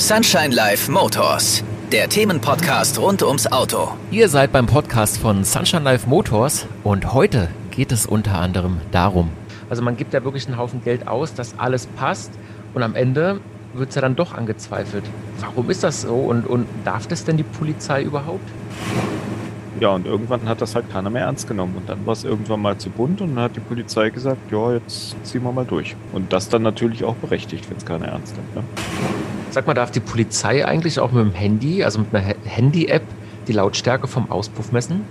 Sunshine Life Motors, der Themenpodcast rund ums Auto. Ihr seid beim Podcast von Sunshine Life Motors und heute geht es unter anderem darum. Also man gibt ja wirklich einen Haufen Geld aus, dass alles passt und am Ende wird es ja dann doch angezweifelt. Warum ist das so und, und darf das denn die Polizei überhaupt? Ja, und irgendwann hat das halt keiner mehr ernst genommen. Und dann war es irgendwann mal zu bunt und dann hat die Polizei gesagt, ja, jetzt ziehen wir mal durch. Und das dann natürlich auch berechtigt, wenn es keiner ernst nimmt. Ne? Sag mal, darf die Polizei eigentlich auch mit dem Handy, also mit einer Handy-App, die Lautstärke vom Auspuff messen?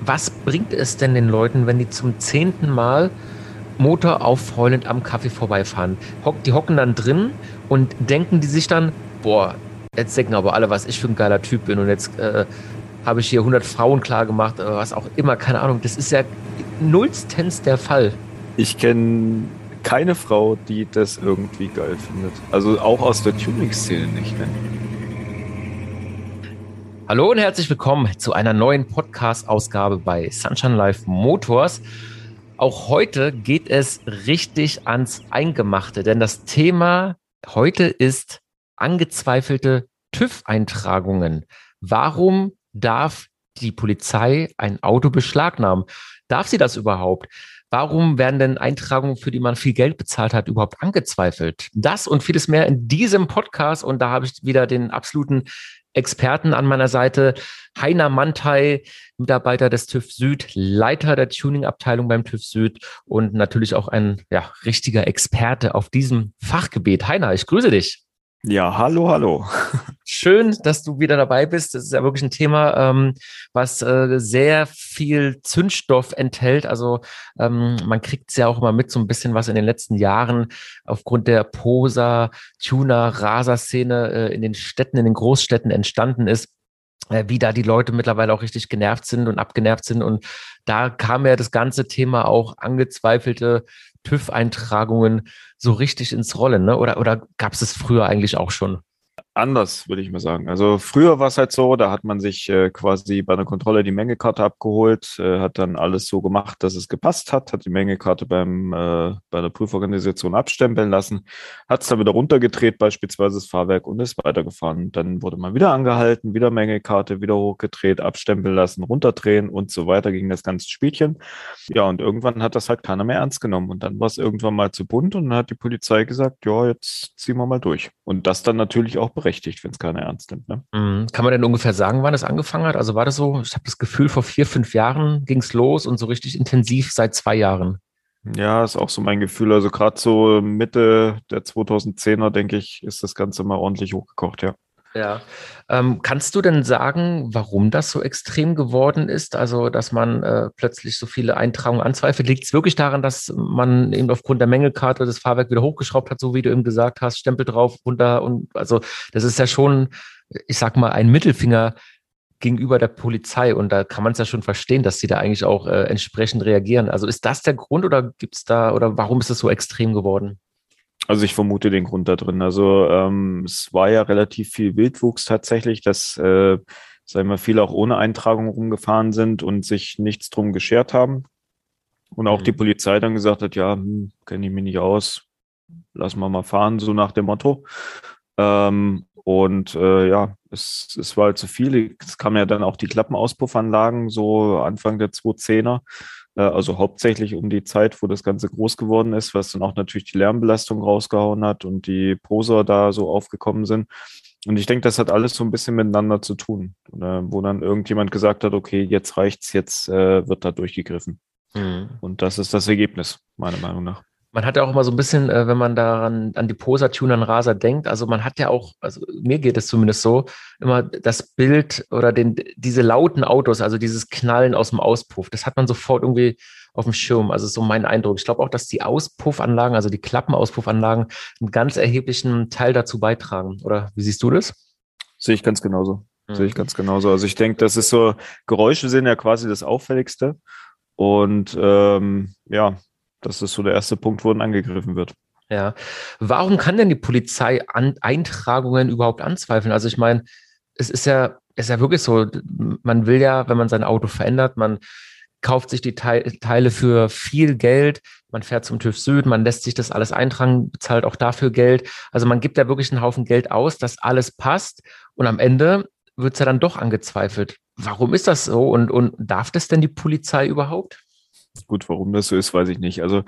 Was bringt es denn den Leuten, wenn die zum zehnten Mal Motor auffreundend am Kaffee vorbeifahren? Die hocken dann drin und denken die sich dann, boah, jetzt denken aber alle, was ich für ein geiler Typ bin und jetzt äh, habe ich hier 100 Frauen klar gemacht was auch immer, keine Ahnung. Das ist ja nullstens der Fall. Ich kenne keine Frau, die das irgendwie geil findet. Also auch aus der Tuning-Szene nicht. Ne? Hallo und herzlich willkommen zu einer neuen Podcast-Ausgabe bei Sunshine Life Motors. Auch heute geht es richtig ans Eingemachte, denn das Thema heute ist angezweifelte TÜV-Eintragungen. Warum darf die Polizei ein Auto beschlagnahmen? Darf sie das überhaupt? Warum werden denn Eintragungen, für die man viel Geld bezahlt hat, überhaupt angezweifelt? Das und vieles mehr in diesem Podcast. Und da habe ich wieder den absoluten Experten an meiner Seite. Heiner Mantei, Mitarbeiter des TÜV Süd, Leiter der Tuning-Abteilung beim TÜV Süd und natürlich auch ein ja, richtiger Experte auf diesem Fachgebiet. Heiner, ich grüße dich. Ja, hallo, hallo. Schön, dass du wieder dabei bist. Das ist ja wirklich ein Thema, ähm, was äh, sehr viel Zündstoff enthält. Also ähm, man kriegt es ja auch immer mit, so ein bisschen, was in den letzten Jahren aufgrund der Poser, Tuner, Raser-Szene äh, in den Städten, in den Großstädten entstanden ist äh, wie da die Leute mittlerweile auch richtig genervt sind und abgenervt sind. Und da kam ja das ganze Thema auch angezweifelte TÜV-Eintragungen so richtig ins Rollen, ne? Oder, oder gab es das früher eigentlich auch schon? Anders, würde ich mal sagen. Also früher war es halt so, da hat man sich äh, quasi bei einer Kontrolle die Mengekarte abgeholt, äh, hat dann alles so gemacht, dass es gepasst hat, hat die Mengekarte beim, äh, bei der Prüforganisation abstempeln lassen, hat es dann wieder runtergedreht, beispielsweise das Fahrwerk und ist weitergefahren. Dann wurde man wieder angehalten, wieder Mengekarte, wieder hochgedreht, abstempeln lassen, runterdrehen und so weiter ging das ganze Spielchen. Ja, und irgendwann hat das halt keiner mehr ernst genommen und dann war es irgendwann mal zu bunt und dann hat die Polizei gesagt, ja, jetzt ziehen wir mal durch. Und das dann natürlich auch berechtigt, wenn es keiner ernst nimmt. Ne? Mhm. Kann man denn ungefähr sagen, wann es angefangen hat? Also war das so, ich habe das Gefühl, vor vier, fünf Jahren ging es los und so richtig intensiv seit zwei Jahren. Ja, ist auch so mein Gefühl. Also gerade so Mitte der 2010er, denke ich, ist das Ganze mal ordentlich hochgekocht, ja. Ja. Ähm, kannst du denn sagen, warum das so extrem geworden ist? Also, dass man äh, plötzlich so viele Eintragungen anzweifelt? Liegt es wirklich daran, dass man eben aufgrund der Mängelkarte das Fahrwerk wieder hochgeschraubt hat, so wie du eben gesagt hast, Stempel drauf, runter und also das ist ja schon, ich sag mal, ein Mittelfinger gegenüber der Polizei und da kann man es ja schon verstehen, dass sie da eigentlich auch äh, entsprechend reagieren. Also ist das der Grund oder gibt es da oder warum ist es so extrem geworden? Also ich vermute den Grund da drin. Also ähm, es war ja relativ viel Wildwuchs tatsächlich, dass, äh, sagen wir, viele auch ohne Eintragung rumgefahren sind und sich nichts drum geschert haben. Und auch mhm. die Polizei dann gesagt hat, ja, hm, kenne ich mich nicht aus, lassen wir mal fahren, so nach dem Motto. Ähm, und äh, ja, es, es war halt zu viel. Es kamen ja dann auch die Klappenauspuffanlagen, so Anfang der 2010er. Äh, also hauptsächlich um die Zeit, wo das Ganze groß geworden ist, was dann auch natürlich die Lärmbelastung rausgehauen hat und die Poser da so aufgekommen sind. Und ich denke, das hat alles so ein bisschen miteinander zu tun, wo dann irgendjemand gesagt hat, okay, jetzt reicht's, jetzt äh, wird da durchgegriffen. Mhm. Und das ist das Ergebnis, meiner Meinung nach man hat ja auch immer so ein bisschen, äh, wenn man daran an die Poser-Tuner und Raser denkt, also man hat ja auch, also mir geht es zumindest so, immer das Bild oder den, diese lauten Autos, also dieses Knallen aus dem Auspuff, das hat man sofort irgendwie auf dem Schirm. Also so mein Eindruck. Ich glaube auch, dass die Auspuffanlagen, also die Klappenauspuffanlagen, einen ganz erheblichen Teil dazu beitragen. Oder wie siehst du das? Sehe ich ganz genauso. Mhm. Sehe ich ganz genauso. Also ich denke, das ist so, Geräusche sind ja quasi das Auffälligste. Und ähm, ja, das ist so der erste Punkt, wo dann angegriffen wird. Ja. Warum kann denn die Polizei an Eintragungen überhaupt anzweifeln? Also ich meine, es ist ja, ist ja wirklich so, man will ja, wenn man sein Auto verändert, man kauft sich die Teile für viel Geld, man fährt zum TÜV Süd, man lässt sich das alles eintragen, bezahlt auch dafür Geld. Also man gibt da wirklich einen Haufen Geld aus, dass alles passt und am Ende wird es ja dann doch angezweifelt. Warum ist das so und, und darf das denn die Polizei überhaupt? Gut, warum das so ist, weiß ich nicht. Also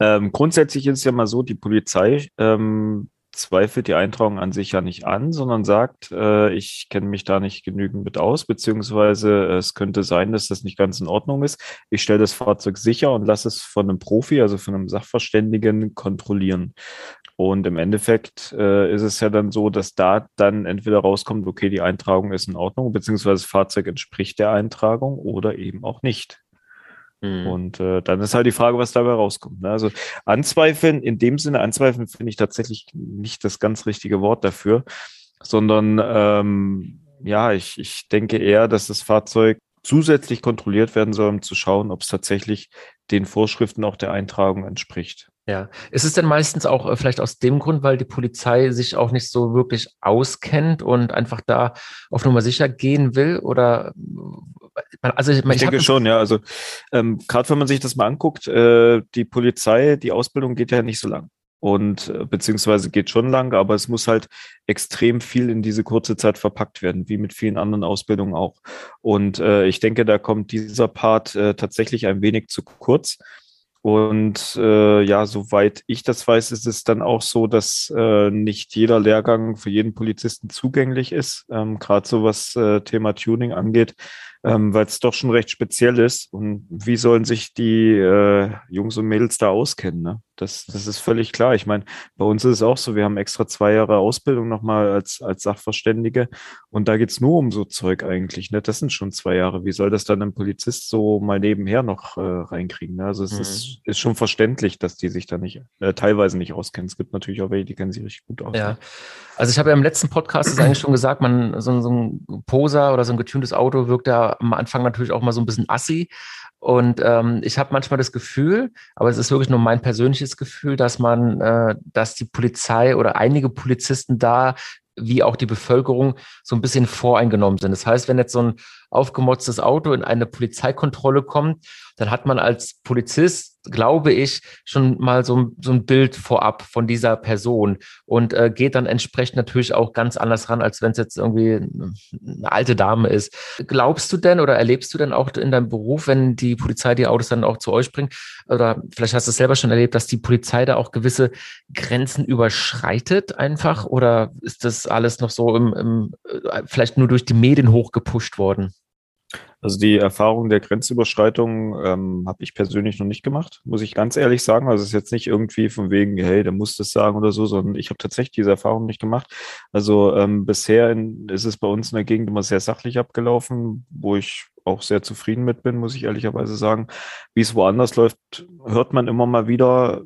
ähm, grundsätzlich ist es ja mal so, die Polizei ähm, zweifelt die Eintragung an sich ja nicht an, sondern sagt, äh, ich kenne mich da nicht genügend mit aus, beziehungsweise äh, es könnte sein, dass das nicht ganz in Ordnung ist. Ich stelle das Fahrzeug sicher und lasse es von einem Profi, also von einem Sachverständigen, kontrollieren. Und im Endeffekt äh, ist es ja dann so, dass da dann entweder rauskommt, okay, die Eintragung ist in Ordnung, beziehungsweise das Fahrzeug entspricht der Eintragung oder eben auch nicht. Mhm. Und äh, dann ist halt die Frage, was dabei rauskommt. Ne? Also anzweifeln, in dem Sinne, anzweifeln finde ich tatsächlich nicht das ganz richtige Wort dafür, sondern ähm, ja, ich, ich denke eher, dass das Fahrzeug zusätzlich kontrolliert werden soll, um zu schauen, ob es tatsächlich den Vorschriften auch der Eintragung entspricht. Ja, ist es denn meistens auch äh, vielleicht aus dem Grund, weil die Polizei sich auch nicht so wirklich auskennt und einfach da auf Nummer sicher gehen will? Oder also ich, ich denke schon, ja. Also ähm, gerade wenn man sich das mal anguckt, äh, die Polizei, die Ausbildung geht ja nicht so lang. Und äh, beziehungsweise geht schon lang, aber es muss halt extrem viel in diese kurze Zeit verpackt werden, wie mit vielen anderen Ausbildungen auch. Und äh, ich denke, da kommt dieser Part äh, tatsächlich ein wenig zu kurz. Und äh, ja, soweit ich das weiß, ist es dann auch so, dass äh, nicht jeder Lehrgang für jeden Polizisten zugänglich ist, ähm, gerade so was äh, Thema Tuning angeht ähm, weil es doch schon recht speziell ist. Und wie sollen sich die äh, Jungs und Mädels da auskennen? Ne? Das, das ist völlig klar. Ich meine, bei uns ist es auch so, wir haben extra zwei Jahre Ausbildung nochmal als, als Sachverständige und da geht's nur um so Zeug eigentlich. Ne? Das sind schon zwei Jahre. Wie soll das dann ein Polizist so mal nebenher noch äh, reinkriegen? Ne? Also es mhm. ist, ist schon verständlich, dass die sich da nicht äh, teilweise nicht auskennen. Es gibt natürlich auch welche, die kennen sich richtig gut aus. Ja. Also ich habe ja im letzten Podcast eigentlich schon gesagt, man so, so ein Poser oder so ein getuntes Auto wirkt am Anfang natürlich auch mal so ein bisschen assi. Und ähm, ich habe manchmal das Gefühl, aber es ist wirklich nur mein persönliches Gefühl, dass man, äh, dass die Polizei oder einige Polizisten da wie auch die Bevölkerung so ein bisschen voreingenommen sind. Das heißt, wenn jetzt so ein aufgemotztes Auto in eine Polizeikontrolle kommt, dann hat man als Polizist glaube ich, schon mal so, so ein Bild vorab von dieser Person und äh, geht dann entsprechend natürlich auch ganz anders ran, als wenn es jetzt irgendwie eine alte Dame ist. Glaubst du denn oder erlebst du denn auch in deinem Beruf, wenn die Polizei die Autos dann auch zu euch bringt, oder vielleicht hast du es selber schon erlebt, dass die Polizei da auch gewisse Grenzen überschreitet einfach oder ist das alles noch so im, im äh, vielleicht nur durch die Medien hochgepusht worden? Also die Erfahrung der Grenzüberschreitung ähm, habe ich persönlich noch nicht gemacht, muss ich ganz ehrlich sagen. Also es ist jetzt nicht irgendwie von wegen, hey, der muss das sagen oder so, sondern ich habe tatsächlich diese Erfahrung nicht gemacht. Also ähm, bisher in, ist es bei uns in der Gegend immer sehr sachlich abgelaufen, wo ich auch sehr zufrieden mit bin, muss ich ehrlicherweise sagen. Wie es woanders läuft, hört man immer mal wieder.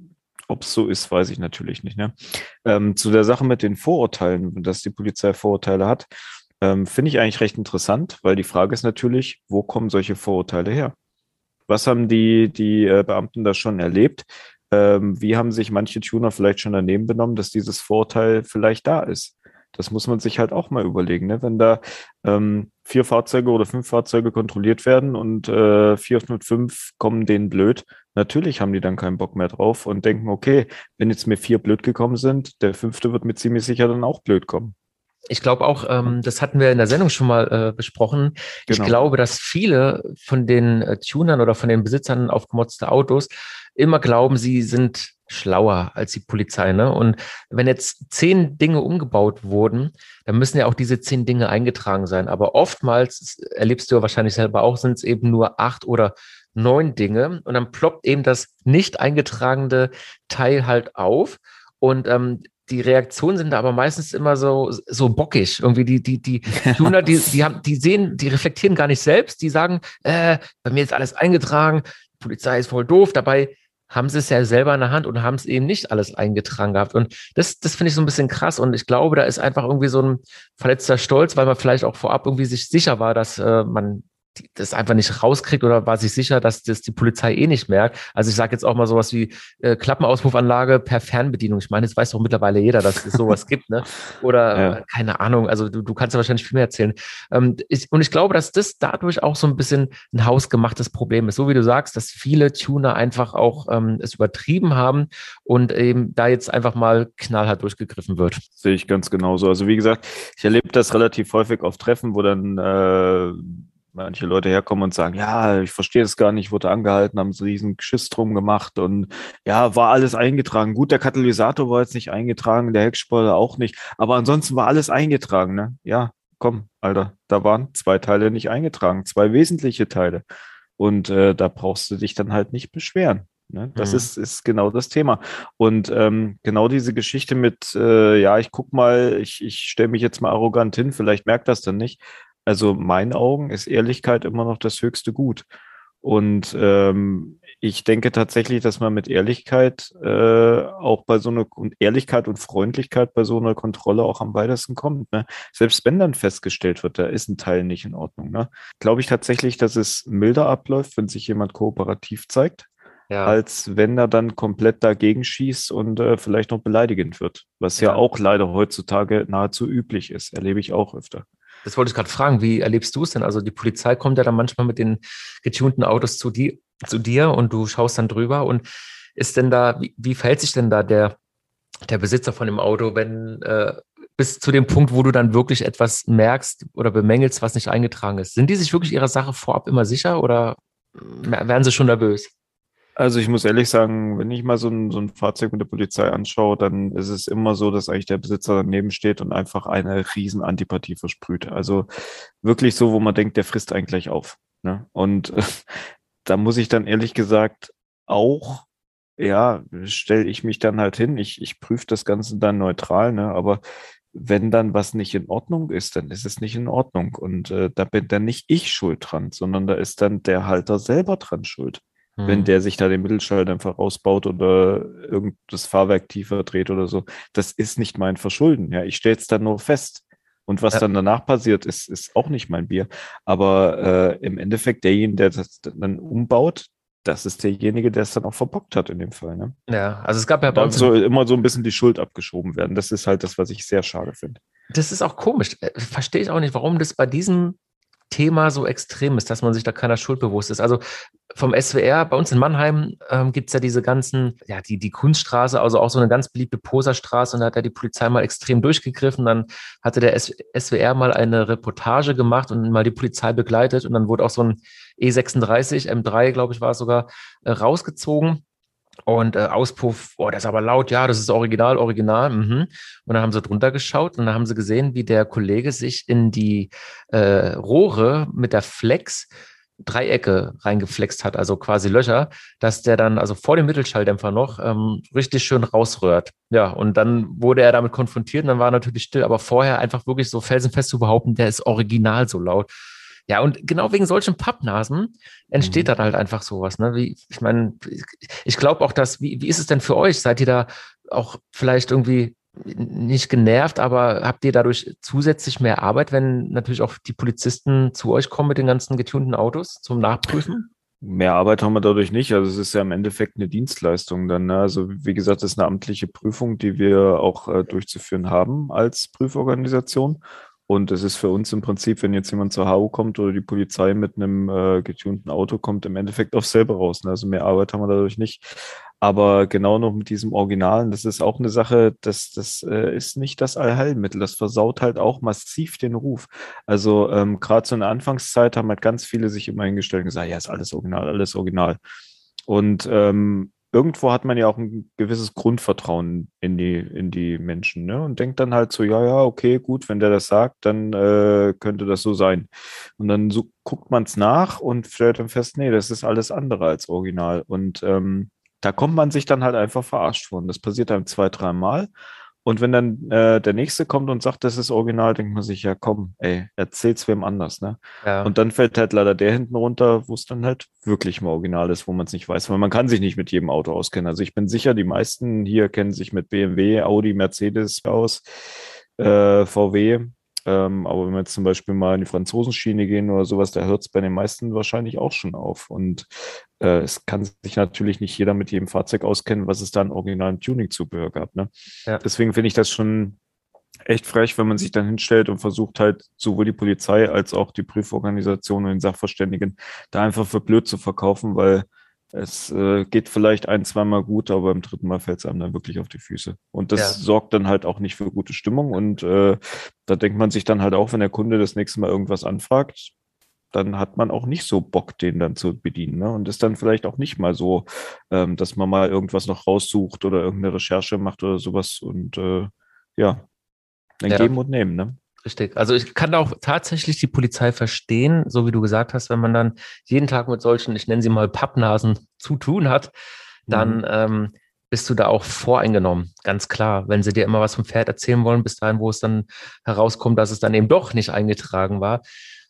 Ob es so ist, weiß ich natürlich nicht. Ne? Ähm, zu der Sache mit den Vorurteilen, dass die Polizei Vorurteile hat. Ähm, Finde ich eigentlich recht interessant, weil die Frage ist natürlich, wo kommen solche Vorurteile her? Was haben die, die äh, Beamten da schon erlebt? Ähm, wie haben sich manche Tuner vielleicht schon daneben benommen, dass dieses Vorurteil vielleicht da ist? Das muss man sich halt auch mal überlegen. Ne? Wenn da ähm, vier Fahrzeuge oder fünf Fahrzeuge kontrolliert werden und äh, 405 kommen denen blöd, natürlich haben die dann keinen Bock mehr drauf und denken, okay, wenn jetzt mir vier blöd gekommen sind, der fünfte wird mir ziemlich sicher dann auch blöd kommen. Ich glaube auch, ähm, das hatten wir in der Sendung schon mal äh, besprochen. Genau. Ich glaube, dass viele von den äh, Tunern oder von den Besitzern aufgemotzter Autos immer glauben, sie sind schlauer als die Polizei. Ne? Und wenn jetzt zehn Dinge umgebaut wurden, dann müssen ja auch diese zehn Dinge eingetragen sein. Aber oftmals, erlebst du ja wahrscheinlich selber auch, sind es eben nur acht oder neun Dinge. Und dann ploppt eben das nicht eingetragene Teil halt auf. Und ähm, die Reaktionen sind da aber meistens immer so, so bockig. Irgendwie die, die, die Tuner, die, die haben, die sehen, die reflektieren gar nicht selbst, die sagen, äh, bei mir ist alles eingetragen, die Polizei ist voll doof. Dabei haben sie es ja selber in der Hand und haben es eben nicht alles eingetragen gehabt. Und das, das finde ich so ein bisschen krass. Und ich glaube, da ist einfach irgendwie so ein verletzter Stolz, weil man vielleicht auch vorab irgendwie sich sicher war, dass äh, man das einfach nicht rauskriegt oder war sich sicher, dass das die Polizei eh nicht merkt. Also ich sage jetzt auch mal sowas wie äh, Klappenauspuffanlage per Fernbedienung. Ich meine, jetzt weiß doch mittlerweile jeder, dass es sowas gibt, ne? Oder ja. äh, keine Ahnung, also du, du kannst ja wahrscheinlich viel mehr erzählen. Ähm, ich, und ich glaube, dass das dadurch auch so ein bisschen ein hausgemachtes Problem ist. So wie du sagst, dass viele Tuner einfach auch ähm, es übertrieben haben und eben da jetzt einfach mal knallhart durchgegriffen wird. Sehe ich ganz genauso. Also wie gesagt, ich erlebe das relativ häufig auf Treffen, wo dann äh, manche Leute herkommen und sagen, ja, ich verstehe es gar nicht, wurde angehalten, haben so riesen Geschiss drum gemacht und ja, war alles eingetragen. Gut, der Katalysator war jetzt nicht eingetragen, der Heckspoiler auch nicht, aber ansonsten war alles eingetragen, ne? Ja, komm, Alter, da waren zwei Teile nicht eingetragen, zwei wesentliche Teile. Und äh, da brauchst du dich dann halt nicht beschweren. Ne? Das mhm. ist, ist genau das Thema. Und ähm, genau diese Geschichte mit, äh, ja, ich guck mal, ich, ich stelle mich jetzt mal arrogant hin, vielleicht merkt das dann nicht, also meinen Augen ist Ehrlichkeit immer noch das höchste Gut. Und ähm, ich denke tatsächlich, dass man mit Ehrlichkeit äh, auch bei so einer und Ehrlichkeit und Freundlichkeit bei so einer Kontrolle auch am weitesten kommt. Ne? Selbst wenn dann festgestellt wird, da ist ein Teil nicht in Ordnung. Ne? Glaube ich tatsächlich, dass es milder abläuft, wenn sich jemand kooperativ zeigt, ja. als wenn er dann komplett dagegen schießt und äh, vielleicht noch beleidigend wird. Was ja. ja auch leider heutzutage nahezu üblich ist, erlebe ich auch öfter. Das wollte ich gerade fragen. Wie erlebst du es denn? Also die Polizei kommt ja dann manchmal mit den getunten Autos zu, die, zu dir und du schaust dann drüber. Und ist denn da, wie, wie verhält sich denn da der, der Besitzer von dem Auto, wenn äh, bis zu dem Punkt, wo du dann wirklich etwas merkst oder bemängelst, was nicht eingetragen ist? Sind die sich wirklich ihrer Sache vorab immer sicher oder werden sie schon nervös? Also ich muss ehrlich sagen, wenn ich mal so ein, so ein Fahrzeug mit der Polizei anschaue, dann ist es immer so, dass eigentlich der Besitzer daneben steht und einfach eine riesen Antipathie versprüht. Also wirklich so, wo man denkt, der frisst eigentlich auf. Ne? Und äh, da muss ich dann ehrlich gesagt auch, ja, stelle ich mich dann halt hin. Ich, ich prüfe das Ganze dann neutral, ne? aber wenn dann was nicht in Ordnung ist, dann ist es nicht in Ordnung. Und äh, da bin dann nicht ich schuld dran, sondern da ist dann der Halter selber dran schuld mhm. wenn der sich da den Mittelschalter einfach rausbaut oder irgend das Fahrwerk tiefer dreht oder so. Das ist nicht mein Verschulden. Ja, ich stelle es dann nur fest. Und was ja. dann danach passiert, ist, ist auch nicht mein Bier. Aber äh, im Endeffekt, derjenige, der das dann umbaut, das ist derjenige, der es dann auch verbockt hat in dem Fall. Ne? Ja, also es gab ja bei uns. soll immer so ein bisschen die Schuld abgeschoben werden. Das ist halt das, was ich sehr schade finde. Das ist auch komisch. Äh, verstehe ich auch nicht, warum das bei diesem Thema so extrem ist, dass man sich da keiner Schuld bewusst ist. Also vom SWR, bei uns in Mannheim ähm, gibt es ja diese ganzen, ja, die, die Kunststraße, also auch so eine ganz beliebte Poserstraße und da hat ja die Polizei mal extrem durchgegriffen. Dann hatte der SWR mal eine Reportage gemacht und mal die Polizei begleitet und dann wurde auch so ein E36, M3, glaube ich, war es sogar, äh, rausgezogen und äh, Auspuff, oh, das ist aber laut, ja, das ist original, original. Mhm. Und dann haben sie drunter geschaut und dann haben sie gesehen, wie der Kollege sich in die äh, Rohre mit der Flex Dreiecke reingeflext hat, also quasi Löcher, dass der dann, also vor dem Mittelschalldämpfer noch, ähm, richtig schön rausrührt. Ja, und dann wurde er damit konfrontiert und dann war er natürlich still, aber vorher einfach wirklich so felsenfest zu behaupten, der ist original so laut. Ja, und genau wegen solchen Pappnasen entsteht mhm. dann halt einfach sowas. Ne? Wie, ich meine, ich glaube auch, dass, wie, wie ist es denn für euch? Seid ihr da auch vielleicht irgendwie nicht genervt, aber habt ihr dadurch zusätzlich mehr Arbeit, wenn natürlich auch die Polizisten zu euch kommen mit den ganzen getunten Autos zum Nachprüfen? Mehr Arbeit haben wir dadurch nicht. Also es ist ja im Endeffekt eine Dienstleistung dann. Ne? Also wie gesagt, das ist eine amtliche Prüfung, die wir auch äh, durchzuführen haben als Prüforganisation. Und es ist für uns im Prinzip, wenn jetzt jemand zur HU kommt oder die Polizei mit einem äh, getunten Auto kommt, im Endeffekt auf selber raus. Ne? Also mehr Arbeit haben wir dadurch nicht. Aber genau noch mit diesem Originalen, das ist auch eine Sache, das, das äh, ist nicht das Allheilmittel. Das versaut halt auch massiv den Ruf. Also ähm, gerade so in der Anfangszeit haben halt ganz viele sich immer hingestellt und gesagt, ja, ist alles original, alles original. Und ähm, irgendwo hat man ja auch ein gewisses Grundvertrauen in die, in die Menschen, ne? Und denkt dann halt so, ja, ja, okay, gut, wenn der das sagt, dann äh, könnte das so sein. Und dann so guckt man es nach und stellt dann fest, nee, das ist alles andere als original. Und ähm, da kommt man sich dann halt einfach verarscht vor. Und das passiert einem zwei, dreimal. Und wenn dann äh, der nächste kommt und sagt, das ist original, denkt man sich, ja komm, ey, erzähl's wem anders, ne? Ja. Und dann fällt halt leider der hinten runter, wo es dann halt wirklich mal original ist, wo man es nicht weiß, weil man kann sich nicht mit jedem Auto auskennen. Also ich bin sicher, die meisten hier kennen sich mit BMW, Audi, Mercedes aus, äh, VW. Ähm, aber wenn wir jetzt zum Beispiel mal in die Franzosenschiene gehen oder sowas, da hört es bei den meisten wahrscheinlich auch schon auf. Und äh, es kann sich natürlich nicht jeder mit jedem Fahrzeug auskennen, was es da an originalen Tuning-Zubehör gab. Ne? Ja. Deswegen finde ich das schon echt frech, wenn man sich dann hinstellt und versucht halt sowohl die Polizei als auch die Prüforganisation und den Sachverständigen da einfach für blöd zu verkaufen, weil es äh, geht vielleicht ein, zweimal gut, aber beim dritten Mal fällt es einem dann wirklich auf die Füße. Und das ja. sorgt dann halt auch nicht für gute Stimmung. Und äh, da denkt man sich dann halt auch, wenn der Kunde das nächste Mal irgendwas anfragt, dann hat man auch nicht so Bock, den dann zu bedienen. Ne? Und ist dann vielleicht auch nicht mal so, ähm, dass man mal irgendwas noch raussucht oder irgendeine Recherche macht oder sowas. Und äh, ja, dann ja. geben und nehmen. Ne? Richtig. Also ich kann auch tatsächlich die Polizei verstehen, so wie du gesagt hast, wenn man dann jeden Tag mit solchen, ich nenne sie mal Pappnasen, zu tun hat, dann mhm. ähm, bist du da auch voreingenommen, ganz klar. Wenn sie dir immer was vom Pferd erzählen wollen, bis dahin, wo es dann herauskommt, dass es dann eben doch nicht eingetragen war.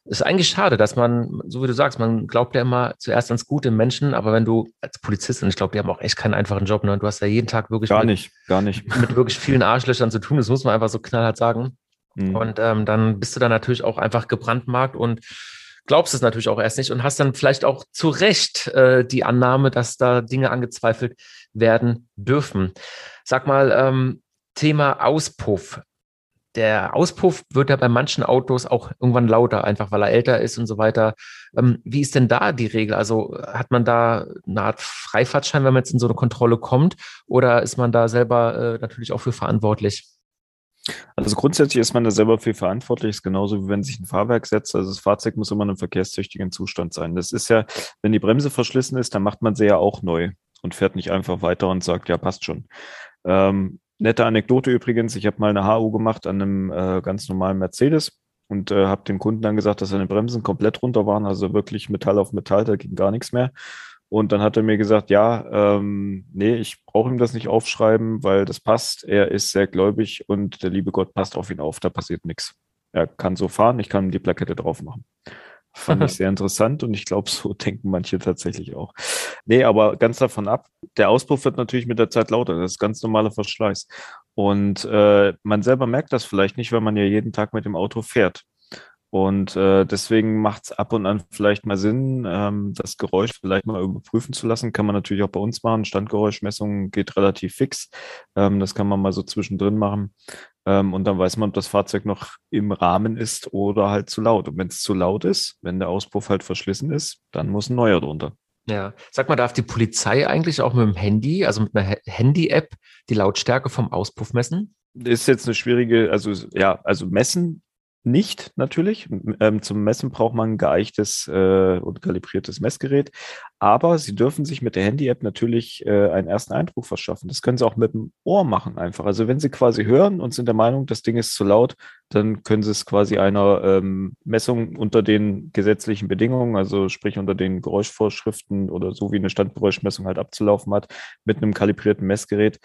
Ist eigentlich schade, dass man, so wie du sagst, man glaubt ja immer zuerst ans Gute im Menschen, aber wenn du als Polizist, und ich glaube, die haben auch echt keinen einfachen Job, ne? du hast ja jeden Tag wirklich gar mit, nicht, gar nicht. mit wirklich vielen Arschlöchern zu tun, das muss man einfach so knallhart sagen. Mhm. Und ähm, dann bist du dann natürlich auch einfach gebrandmarkt und glaubst es natürlich auch erst nicht und hast dann vielleicht auch zu Recht äh, die Annahme, dass da Dinge angezweifelt werden dürfen. Sag mal, ähm, Thema Auspuff. Der Auspuff wird ja bei manchen Autos auch irgendwann lauter, einfach weil er älter ist und so weiter. Ähm, wie ist denn da die Regel? Also hat man da eine Art Freifahrtschein, wenn man jetzt in so eine Kontrolle kommt, oder ist man da selber äh, natürlich auch für verantwortlich? Also grundsätzlich ist man da selber für verantwortlich, ist genauso wie wenn sich ein Fahrwerk setzt. Also das Fahrzeug muss immer in einem verkehrstüchtigen Zustand sein. Das ist ja, wenn die Bremse verschlissen ist, dann macht man sie ja auch neu und fährt nicht einfach weiter und sagt, ja, passt schon. Ähm, nette Anekdote übrigens, ich habe mal eine HU gemacht an einem äh, ganz normalen Mercedes und äh, habe dem Kunden dann gesagt, dass seine Bremsen komplett runter waren, also wirklich Metall auf Metall, da ging gar nichts mehr. Und dann hat er mir gesagt, ja, ähm, nee, ich brauche ihm das nicht aufschreiben, weil das passt. Er ist sehr gläubig und der liebe Gott passt auf ihn auf, da passiert nichts. Er kann so fahren, ich kann ihm die Plakette drauf machen. Fand ich sehr interessant und ich glaube, so denken manche tatsächlich auch. Nee, aber ganz davon ab, der Auspuff wird natürlich mit der Zeit lauter. Das ist ganz normaler Verschleiß. Und äh, man selber merkt das vielleicht nicht, weil man ja jeden Tag mit dem Auto fährt. Und äh, deswegen macht es ab und an vielleicht mal Sinn, ähm, das Geräusch vielleicht mal überprüfen zu lassen. Kann man natürlich auch bei uns machen. Standgeräuschmessung geht relativ fix. Ähm, das kann man mal so zwischendrin machen. Ähm, und dann weiß man, ob das Fahrzeug noch im Rahmen ist oder halt zu laut. Und wenn es zu laut ist, wenn der Auspuff halt verschlissen ist, dann muss ein neuer drunter. Ja, sag mal, darf die Polizei eigentlich auch mit dem Handy, also mit einer Handy-App, die Lautstärke vom Auspuff messen? ist jetzt eine schwierige, also ja, also messen nicht natürlich. Ähm, zum Messen braucht man ein geeichtes äh, und kalibriertes Messgerät. Aber Sie dürfen sich mit der Handy-App natürlich äh, einen ersten Eindruck verschaffen. Das können Sie auch mit dem Ohr machen einfach. Also wenn Sie quasi hören und sind der Meinung, das Ding ist zu laut, dann können Sie es quasi einer ähm, Messung unter den gesetzlichen Bedingungen, also sprich unter den Geräuschvorschriften oder so wie eine Standgeräuschmessung halt abzulaufen hat, mit einem kalibrierten Messgerät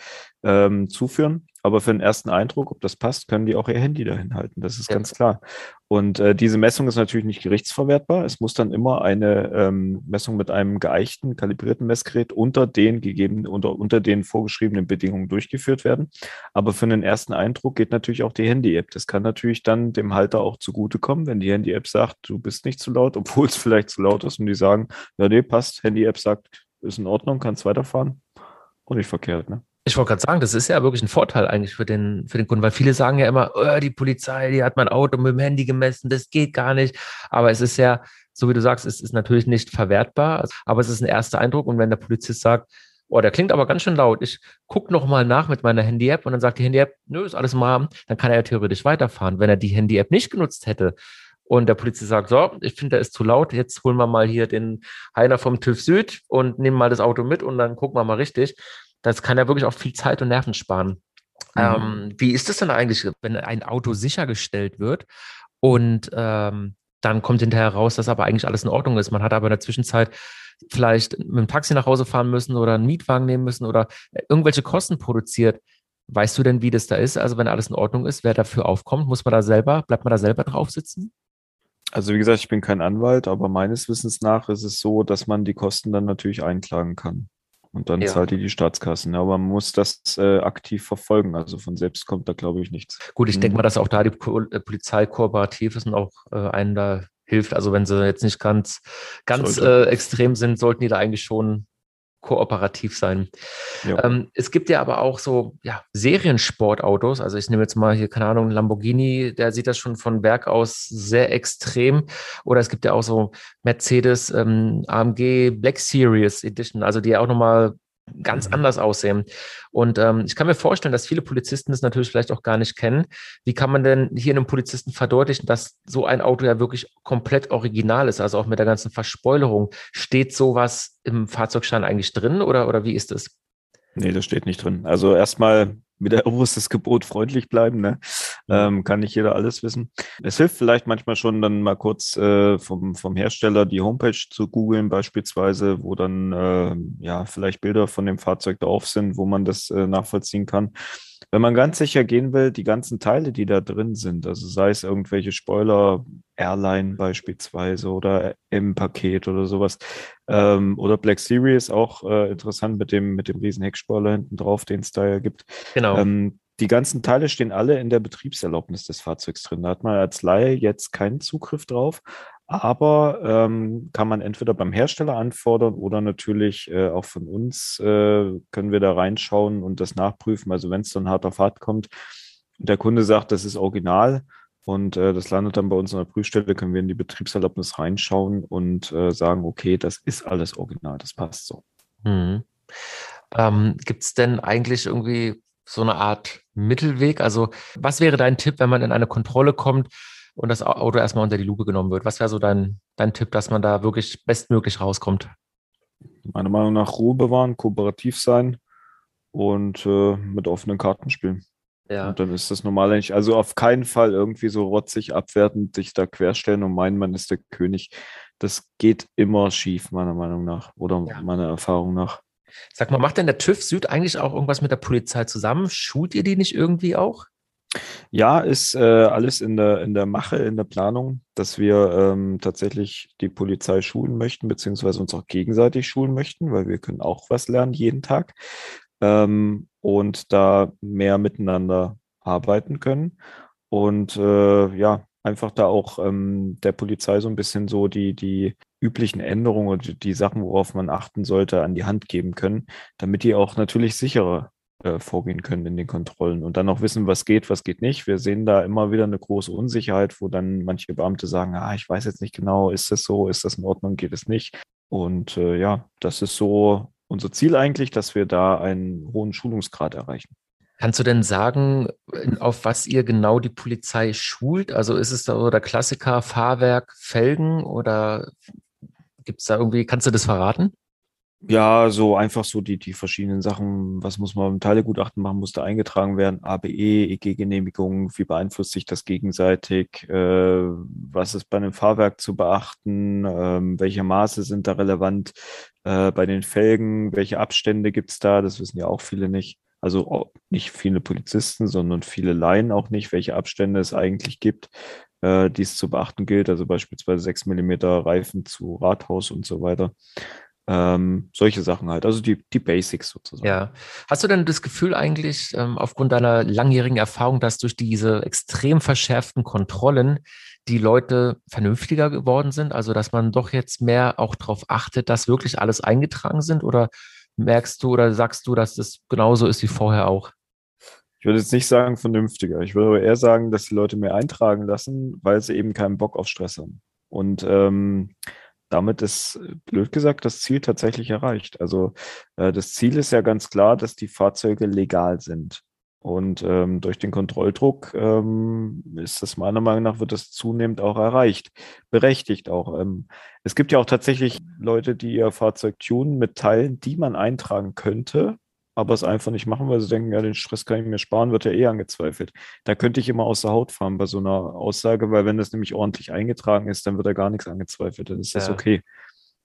ähm, zuführen. Aber für den ersten Eindruck, ob das passt, können die auch ihr Handy dahin halten. Das ist ja. ganz klar. Und äh, diese Messung ist natürlich nicht gerichtsverwertbar. Es muss dann immer eine ähm, Messung mit einem geeichten, kalibrierten Messgerät unter den gegebenen, unter, unter den vorgeschriebenen Bedingungen durchgeführt werden. Aber für den ersten Eindruck geht natürlich auch die Handy-App. Das kann natürlich dann dem Halter auch zugutekommen, wenn die Handy-App sagt, du bist nicht zu laut, obwohl es vielleicht zu laut ist und die sagen, ja, nee, passt. Handy-App sagt, ist in Ordnung, kannst weiterfahren. Und nicht verkehrt, ne? Ich wollte gerade sagen, das ist ja wirklich ein Vorteil eigentlich für den, für den Kunden, weil viele sagen ja immer, oh, die Polizei, die hat mein Auto mit dem Handy gemessen, das geht gar nicht. Aber es ist ja, so wie du sagst, es ist natürlich nicht verwertbar, aber es ist ein erster Eindruck. Und wenn der Polizist sagt, oh, der klingt aber ganz schön laut, ich gucke nochmal nach mit meiner Handy-App und dann sagt die Handy-App, nö, ist alles mal, dann kann er ja theoretisch weiterfahren. Wenn er die Handy-App nicht genutzt hätte, und der Polizist sagt, so, ich finde, der ist zu laut, jetzt holen wir mal hier den Heiner vom TÜV Süd und nehmen mal das Auto mit und dann gucken wir mal richtig das kann ja wirklich auch viel Zeit und Nerven sparen. Mhm. Ähm, wie ist es denn eigentlich, wenn ein Auto sichergestellt wird und ähm, dann kommt hinterher raus, dass aber eigentlich alles in Ordnung ist. Man hat aber in der Zwischenzeit vielleicht mit dem Taxi nach Hause fahren müssen oder einen Mietwagen nehmen müssen oder irgendwelche Kosten produziert. Weißt du denn, wie das da ist? Also wenn alles in Ordnung ist, wer dafür aufkommt, muss man da selber, bleibt man da selber drauf sitzen? Also wie gesagt, ich bin kein Anwalt, aber meines Wissens nach ist es so, dass man die Kosten dann natürlich einklagen kann. Und dann Ja. zahlt die die Staatskassen. Aber man muss das äh, aktiv verfolgen. Also von selbst kommt da, glaube ich, nichts. Gut, ich denke Mhm. mal, dass auch da die äh, Polizei kooperativ ist und auch äh, einen da hilft. Also wenn sie jetzt nicht ganz, ganz äh, extrem sind, sollten die da eigentlich schon kooperativ sein. Ähm, es gibt ja aber auch so ja, Seriensportautos. Also ich nehme jetzt mal hier, keine Ahnung, Lamborghini, der sieht das schon von Werk aus sehr extrem. Oder es gibt ja auch so Mercedes ähm, AMG Black Series Edition, also die auch nochmal ganz Mhm. anders aussehen. Und ähm, ich kann mir vorstellen, dass viele Polizisten das natürlich vielleicht auch gar nicht kennen. Wie kann man denn hier einem Polizisten verdeutlichen, dass so ein Auto ja wirklich komplett original ist, also auch mit der ganzen Verspoilerung? Steht sowas im Fahrzeugschein eigentlich drin oder, oder wie ist es? Nee, das steht nicht drin. Also erstmal wieder oberstes Gebot freundlich bleiben, ne? Ähm, kann nicht jeder alles wissen. Es hilft vielleicht manchmal schon dann mal kurz äh, vom, vom Hersteller die Homepage zu googeln beispielsweise, wo dann äh, ja vielleicht Bilder von dem Fahrzeug drauf sind, wo man das äh, nachvollziehen kann. Wenn man ganz sicher gehen will, die ganzen Teile, die da drin sind, also sei es irgendwelche Spoiler, Airline beispielsweise oder im Paket oder sowas, ähm, oder Black Series auch äh, interessant mit dem, mit dem riesen Heckspoiler hinten drauf, den es da ja gibt. Genau. Ähm, die ganzen Teile stehen alle in der Betriebserlaubnis des Fahrzeugs drin. Da hat man als Laie jetzt keinen Zugriff drauf, aber ähm, kann man entweder beim Hersteller anfordern oder natürlich äh, auch von uns äh, können wir da reinschauen und das nachprüfen. Also wenn es dann hart auf hart kommt und der Kunde sagt, das ist original und äh, das landet dann bei uns an der Prüfstelle, können wir in die Betriebserlaubnis reinschauen und äh, sagen, okay, das ist alles original, das passt so. Mhm. Ähm, Gibt es denn eigentlich irgendwie so eine Art Mittelweg? Also, was wäre dein Tipp, wenn man in eine Kontrolle kommt und das Auto erstmal unter die Lupe genommen wird? Was wäre so dein, dein Tipp, dass man da wirklich bestmöglich rauskommt? Meiner Meinung nach Ruhe bewahren, kooperativ sein und äh, mit offenen Karten spielen. Ja. Und dann ist das normal eigentlich, also auf keinen Fall irgendwie so rotzig abwertend sich da querstellen und meinen, man ist der König. Das geht immer schief, meiner Meinung nach oder Ja. meiner Erfahrung nach. Sag mal, macht denn der TÜV Süd eigentlich auch irgendwas mit der Polizei zusammen? Schult ihr die nicht irgendwie auch? Ja, ist äh, alles in der, in der Mache, in der Planung, dass wir ähm, tatsächlich die Polizei schulen möchten, beziehungsweise uns auch gegenseitig schulen möchten, weil wir können auch was lernen jeden Tag ähm, und da mehr miteinander arbeiten können. Und äh, ja, einfach da auch ähm, der Polizei so ein bisschen so die, die üblichen Änderungen und die- Sachen, worauf man achten sollte, an die Hand geben können, damit die auch natürlich sicherer äh, vorgehen können in den Kontrollen und dann auch wissen, was geht, was geht nicht. Wir sehen da immer wieder eine große Unsicherheit, wo dann manche Beamte sagen, ah, ich weiß jetzt nicht genau, ist das so, ist das in Ordnung, geht es nicht. Und äh, ja, das ist so unser Ziel eigentlich, dass wir da einen hohen Schulungsgrad erreichen. Kannst du denn sagen, auf was ihr genau die Polizei schult? Also ist es da so der Klassiker Fahrwerk, Felgen oder gibt es da irgendwie, kannst du das verraten? Ja, so einfach so die, die verschiedenen Sachen, was muss man im Teilegutachten machen, muss da eingetragen werden, ABE, EG-Genehmigung, wie beeinflusst sich das gegenseitig, äh, was ist bei einem Fahrwerk zu beachten, ähm, welche Maße sind da relevant, äh, bei den Felgen, welche Abstände gibt's da, das wissen ja auch viele nicht. Also auch nicht viele Polizisten, sondern viele Laien auch nicht, welche Abstände es eigentlich gibt, äh, die es zu beachten gilt, also beispielsweise 6 Millimeter Reifen zu Rathaus und so weiter. Ähm, solche Sachen halt, also die, die Basics sozusagen. Ja. Hast du denn das Gefühl eigentlich, ähm, aufgrund deiner langjährigen Erfahrung, dass durch diese extrem verschärften Kontrollen die Leute vernünftiger geworden sind? Also, dass man doch jetzt mehr auch darauf achtet, dass wirklich alles eingetragen sind? Oder merkst du oder sagst du, dass das genauso ist wie vorher auch? Ich würde jetzt nicht sagen vernünftiger. Ich würde aber eher sagen, dass die Leute mehr eintragen lassen, weil sie eben keinen Bock auf Stress haben. Und ähm, damit ist, blöd gesagt, das Ziel tatsächlich erreicht. Also äh, das Ziel ist ja ganz klar, dass die Fahrzeuge legal sind. Und ähm, durch den Kontrolldruck ähm, ist das meiner Meinung nach, wird das zunehmend auch erreicht. Berechtigt auch. Ähm, es gibt ja auch tatsächlich Leute, die ihr Fahrzeug tunen mit Teilen, die man eintragen könnte, aber es einfach nicht machen, weil sie denken, ja, den Stress kann ich mir sparen, wird ja eh angezweifelt. Da könnte ich immer aus der Haut fahren bei so einer Aussage, weil wenn das nämlich ordentlich eingetragen ist, dann wird da gar nichts angezweifelt, dann ist das Ja. okay.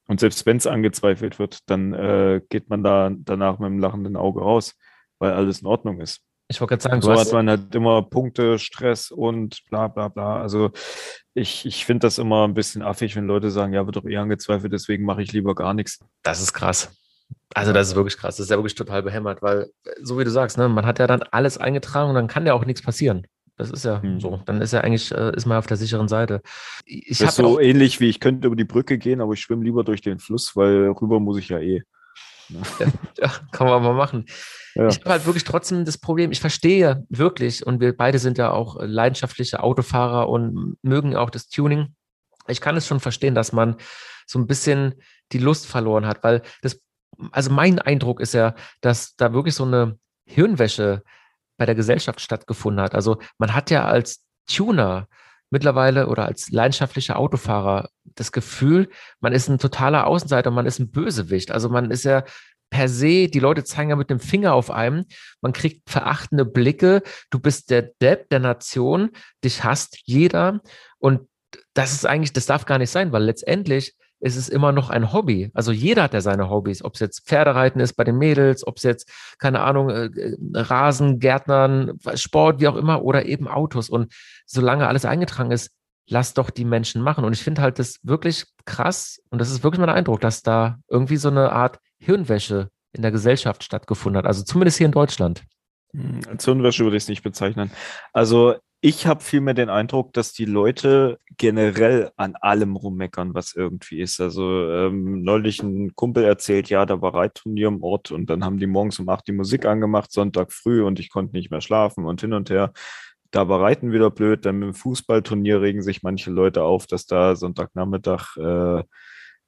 Und selbst wenn es angezweifelt wird, dann äh, geht man da danach mit einem lachenden Auge raus, weil alles in Ordnung ist. Ich wollte gerade sagen, So hat man halt immer Punkte, Stress und bla bla bla. Also ich, ich finde das immer ein bisschen affig, wenn Leute sagen, ja, wird doch eh angezweifelt, deswegen mache ich lieber gar nichts. das ist krass. Also das ist wirklich krass. Das ist ja wirklich total behämmert, weil, so wie du sagst, ne, man hat ja dann alles eingetragen und dann kann ja auch nichts passieren. Das ist ja hm. so. Dann ist ja eigentlich, äh, ist man auf der sicheren Seite. Ich das ist so ähnlich wie ich könnte über die Brücke gehen, aber ich schwimme lieber durch den Fluss, weil rüber muss ich ja eh. Ja, ja kann man mal machen. Ja. Ich habe halt wirklich trotzdem das Problem, ich verstehe wirklich, und wir beide sind ja auch leidenschaftliche Autofahrer und mögen auch das Tuning. Ich kann es schon verstehen, dass man so ein bisschen die Lust verloren hat, weil das, also mein Eindruck ist ja, dass da wirklich so eine Hirnwäsche bei der Gesellschaft stattgefunden hat. Also man hat ja als Tuner mittlerweile oder als leidenschaftlicher Autofahrer das Gefühl, man ist ein totaler Außenseiter, man ist ein Bösewicht. Also man ist ja per se, die Leute zeigen ja mit dem Finger auf einem, man kriegt verachtende Blicke, du bist der Depp der Nation, dich hasst jeder und das ist eigentlich, das darf gar nicht sein, weil letztendlich ist es immer noch ein Hobby. Also jeder hat ja seine Hobbys, ob es jetzt Pferdereiten ist bei den Mädels, ob es jetzt, keine Ahnung, äh, äh, Rasen, Gärtnern, Sport, wie auch immer, oder eben Autos. Und solange alles eingetragen ist, lass doch die Menschen machen. Und ich finde halt das wirklich krass, und das ist wirklich mein Eindruck, dass da irgendwie so eine Art Hirnwäsche in der Gesellschaft stattgefunden hat. Also zumindest hier in Deutschland. Hm, als Hirnwäsche würde ich es nicht bezeichnen. Also ich habe vielmehr den Eindruck, dass die Leute generell an allem rummeckern, was irgendwie ist. Also ähm, neulich ein Kumpel erzählt, ja, da war Reitturnier im Ort und dann haben die morgens um acht die Musik angemacht, Sonntag früh und ich konnte nicht mehr schlafen und hin und her. Da war Reiten wieder blöd, dann mit dem Fußballturnier regen sich manche Leute auf, dass da Sonntagnachmittag äh,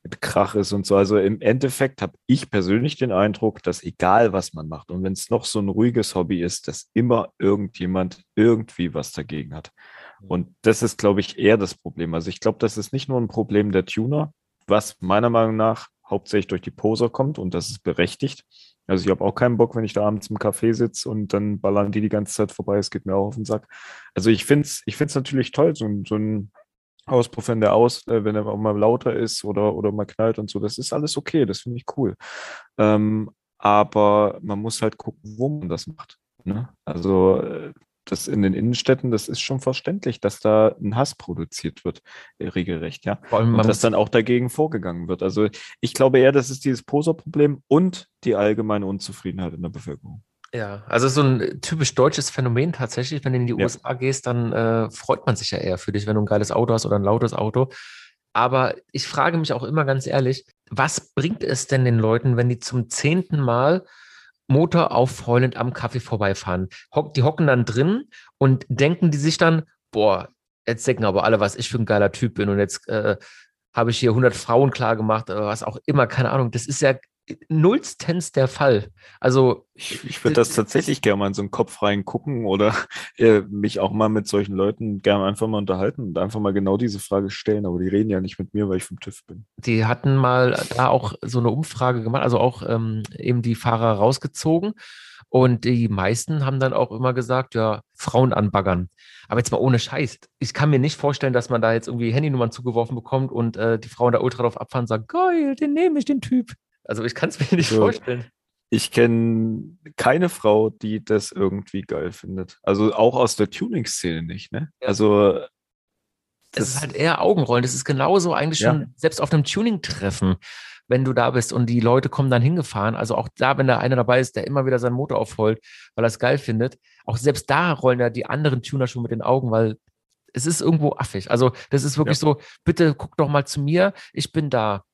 mit Krach ist und so. Also im Endeffekt habe ich persönlich den Eindruck, dass egal was man macht und wenn es noch so ein ruhiges Hobby ist, dass immer irgendjemand irgendwie was dagegen hat. Und das ist, glaube ich, eher das Problem. Also ich glaube, das ist nicht nur ein Problem der Tuner, was meiner Meinung nach hauptsächlich durch die Poser kommt und das ist berechtigt. Also ich habe auch keinen Bock, wenn ich da abends im Café sitze und dann ballern die die ganze Zeit vorbei. Es geht mir auch auf den Sack. Also ich finde es ich find's natürlich toll, so, so ein Auspuff, wenn der aus, äh, wenn er auch mal lauter ist oder, oder mal knallt und so. Das ist alles okay, das finde ich cool. Ähm, aber man muss halt gucken, wo man das macht. Ne? Also äh, das in den Innenstädten, das ist schon verständlich, dass da ein Hass produziert wird, äh, regelrecht, ja. Und dass dann auch dagegen vorgegangen wird. Also ich glaube eher, das ist dieses Poser-Problem und die allgemeine Unzufriedenheit in der Bevölkerung. Ja, also so ein typisch deutsches Phänomen tatsächlich. Wenn du in die ja. USA gehst, dann äh, freut man sich ja eher für dich, wenn du ein geiles Auto hast oder ein lautes Auto. Aber ich frage mich auch immer ganz ehrlich, was bringt es denn den Leuten, wenn die zum zehnten Mal Motor aufheulend am Kaffee vorbeifahren? die hocken dann drin und denken die sich dann, boah, jetzt denken aber alle, was ich für ein geiler Typ bin und jetzt äh, habe ich hier 100 Frauen klar gemacht oder was auch immer, keine Ahnung. Das ist ja nullstens der Fall. Also ich, ich würde das tatsächlich gerne mal in so einen Kopf reingucken oder äh, mich auch mal mit solchen Leuten gerne einfach mal unterhalten und einfach mal genau diese Frage stellen. Aber die reden ja nicht mit mir, weil ich vom TÜV bin. Die hatten mal da auch so eine Umfrage gemacht, also auch ähm, eben die Fahrer rausgezogen. Und die meisten haben dann auch immer gesagt, ja, Frauen anbaggern. Aber jetzt mal ohne Scheiß. Ich kann mir nicht vorstellen, dass man da jetzt irgendwie Handynummern zugeworfen bekommt und äh, die Frauen da ultra drauf abfahren und sagen, geil, den nehme ich, den Typ. Also ich kann es mir nicht so, vorstellen. Ich kenne keine Frau, die das irgendwie geil findet. Also auch aus der Tuning-Szene nicht, ne? Ja. Also es ist halt eher Augenrollen. Das ist genauso eigentlich ja. schon, selbst auf einem Tuning-Treffen, wenn du da bist und die Leute kommen dann hingefahren. Also auch da, wenn da einer dabei ist, der immer wieder seinen Motor aufholt, weil er es geil findet, auch selbst da rollen ja die anderen Tuner schon mit den Augen, weil es ist irgendwo affig. Also das ist wirklich ja. so, bitte guck doch mal zu mir, ich bin da.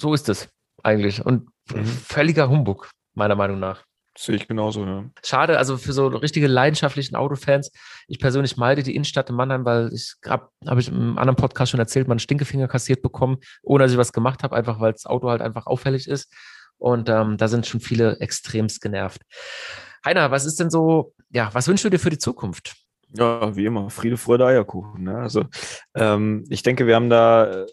So ist es eigentlich. Und mhm. völliger Humbug, meiner Meinung nach. Sehe ich genauso, ja. Schade, also für so richtige leidenschaftlichen Autofans. Ich persönlich meide die Innenstadt in Mannheim, weil ich habe, habe ich im anderen Podcast schon erzählt, man Stinkefinger kassiert bekommen, ohne dass ich was gemacht habe, einfach weil das Auto halt einfach auffällig ist. Und ähm, da sind schon viele extremst genervt. Heiner, was ist denn so, ja, was wünschst du dir für die Zukunft? Ja, wie immer, Friede, Freude, Eierkuchen. Ne? Also ähm, ich denke, wir haben da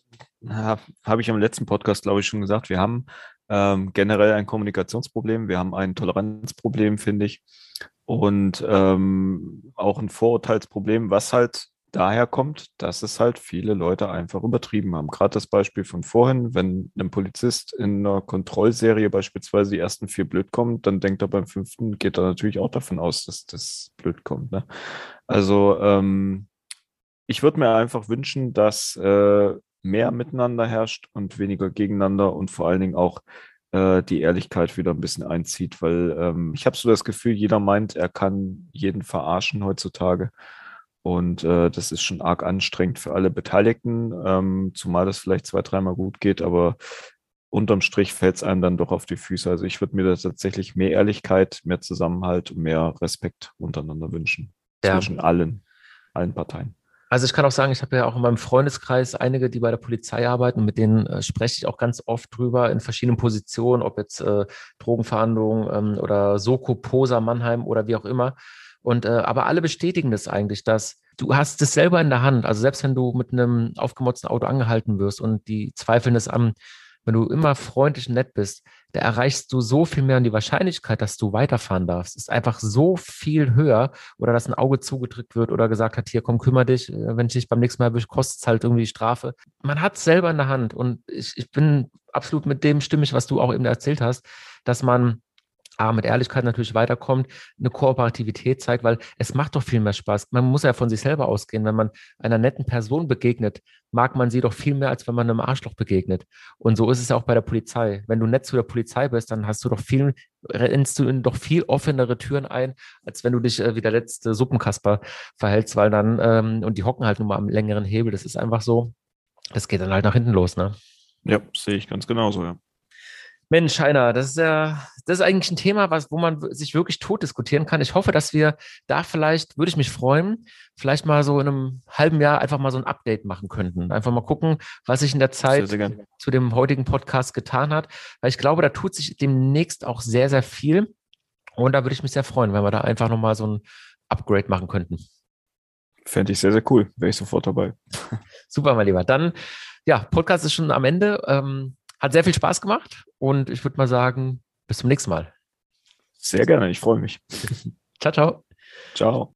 habe hab ich am letzten Podcast, glaube ich, schon gesagt, wir haben ähm, generell ein Kommunikationsproblem, wir haben ein Toleranzproblem, finde ich, und ähm, auch ein Vorurteilsproblem, was halt daher kommt, dass es halt viele Leute einfach übertrieben haben. Gerade das Beispiel von vorhin, wenn ein Polizist in einer Kontrollserie beispielsweise die ersten vier blöd kommt, dann denkt er beim fünften, geht er natürlich auch davon aus, dass das blöd kommt. Ne? Also ähm, ich würde mir einfach wünschen, dass äh, mehr miteinander herrscht und weniger gegeneinander und vor allen Dingen auch äh, die Ehrlichkeit wieder ein bisschen einzieht, weil ähm, ich habe so das Gefühl, jeder meint, er kann jeden verarschen heutzutage. Und äh, das ist schon arg anstrengend für alle Beteiligten, ähm, zumal das vielleicht zwei, dreimal gut geht, aber unterm Strich fällt es einem dann doch auf die Füße. Also ich würde mir da tatsächlich mehr Ehrlichkeit, mehr Zusammenhalt und mehr Respekt untereinander wünschen. Ja. Zwischen allen, allen Parteien. Also ich kann auch sagen, ich habe ja auch in meinem Freundeskreis einige, die bei der Polizei arbeiten, mit denen äh, spreche ich auch ganz oft drüber in verschiedenen Positionen, ob jetzt äh, Drogenverhandlungen ähm, oder Soko, Posa, Mannheim oder wie auch immer. Und äh, aber alle bestätigen das eigentlich, dass du hast es selber in der Hand. Also selbst wenn du mit einem aufgemotzten Auto angehalten wirst und die zweifeln es an, wenn du immer freundlich und nett bist, da erreichst du so viel mehr und die Wahrscheinlichkeit, dass du weiterfahren darfst, ist einfach so viel höher oder dass ein Auge zugedrückt wird oder gesagt hat, hier komm, kümmere dich, äh, wenn ich dich beim nächsten Mal kostet es halt irgendwie Strafe. Man hat es selber in der Hand und ich, ich bin absolut mit dem stimmig, was du auch eben erzählt hast, dass man A, mit Ehrlichkeit natürlich weiterkommt, eine Kooperativität zeigt, weil es macht doch viel mehr Spaß. Man muss ja von sich selber ausgehen. Wenn man einer netten Person begegnet, mag man sie doch viel mehr, als wenn man einem Arschloch begegnet. Und so ist es ja auch bei der Polizei. Wenn du nett zu der Polizei bist, dann hast du doch viel, rennst du in doch viel offenere Türen ein, als wenn du dich äh, wie der letzte Suppenkasper verhältst, weil dann, ähm, und die hocken halt nur mal am längeren Hebel. Das ist einfach so, das geht dann halt nach hinten los, ne? Ja, sehe ich ganz genauso, ja. Mensch, Heiner, das ist ja, das ist eigentlich ein Thema, was, wo man sich wirklich tot diskutieren kann. Ich hoffe, dass wir da vielleicht, würde ich mich freuen, vielleicht mal so in einem halben Jahr einfach mal so ein Update machen könnten. Einfach mal gucken, was sich in der Zeit zu dem heutigen Podcast getan hat. Weil ich glaube, da tut sich demnächst auch sehr, sehr viel. Und da würde ich mich sehr freuen, wenn wir da einfach nochmal so ein Upgrade machen könnten. Fände ich sehr, sehr cool. Wäre ich sofort dabei. Super, mein Lieber. Dann, ja, Podcast ist schon am Ende. Ähm, hat sehr viel Spaß gemacht und ich würde mal sagen, bis zum nächsten Mal. Sehr gerne, ich freue mich. ciao, ciao. Ciao.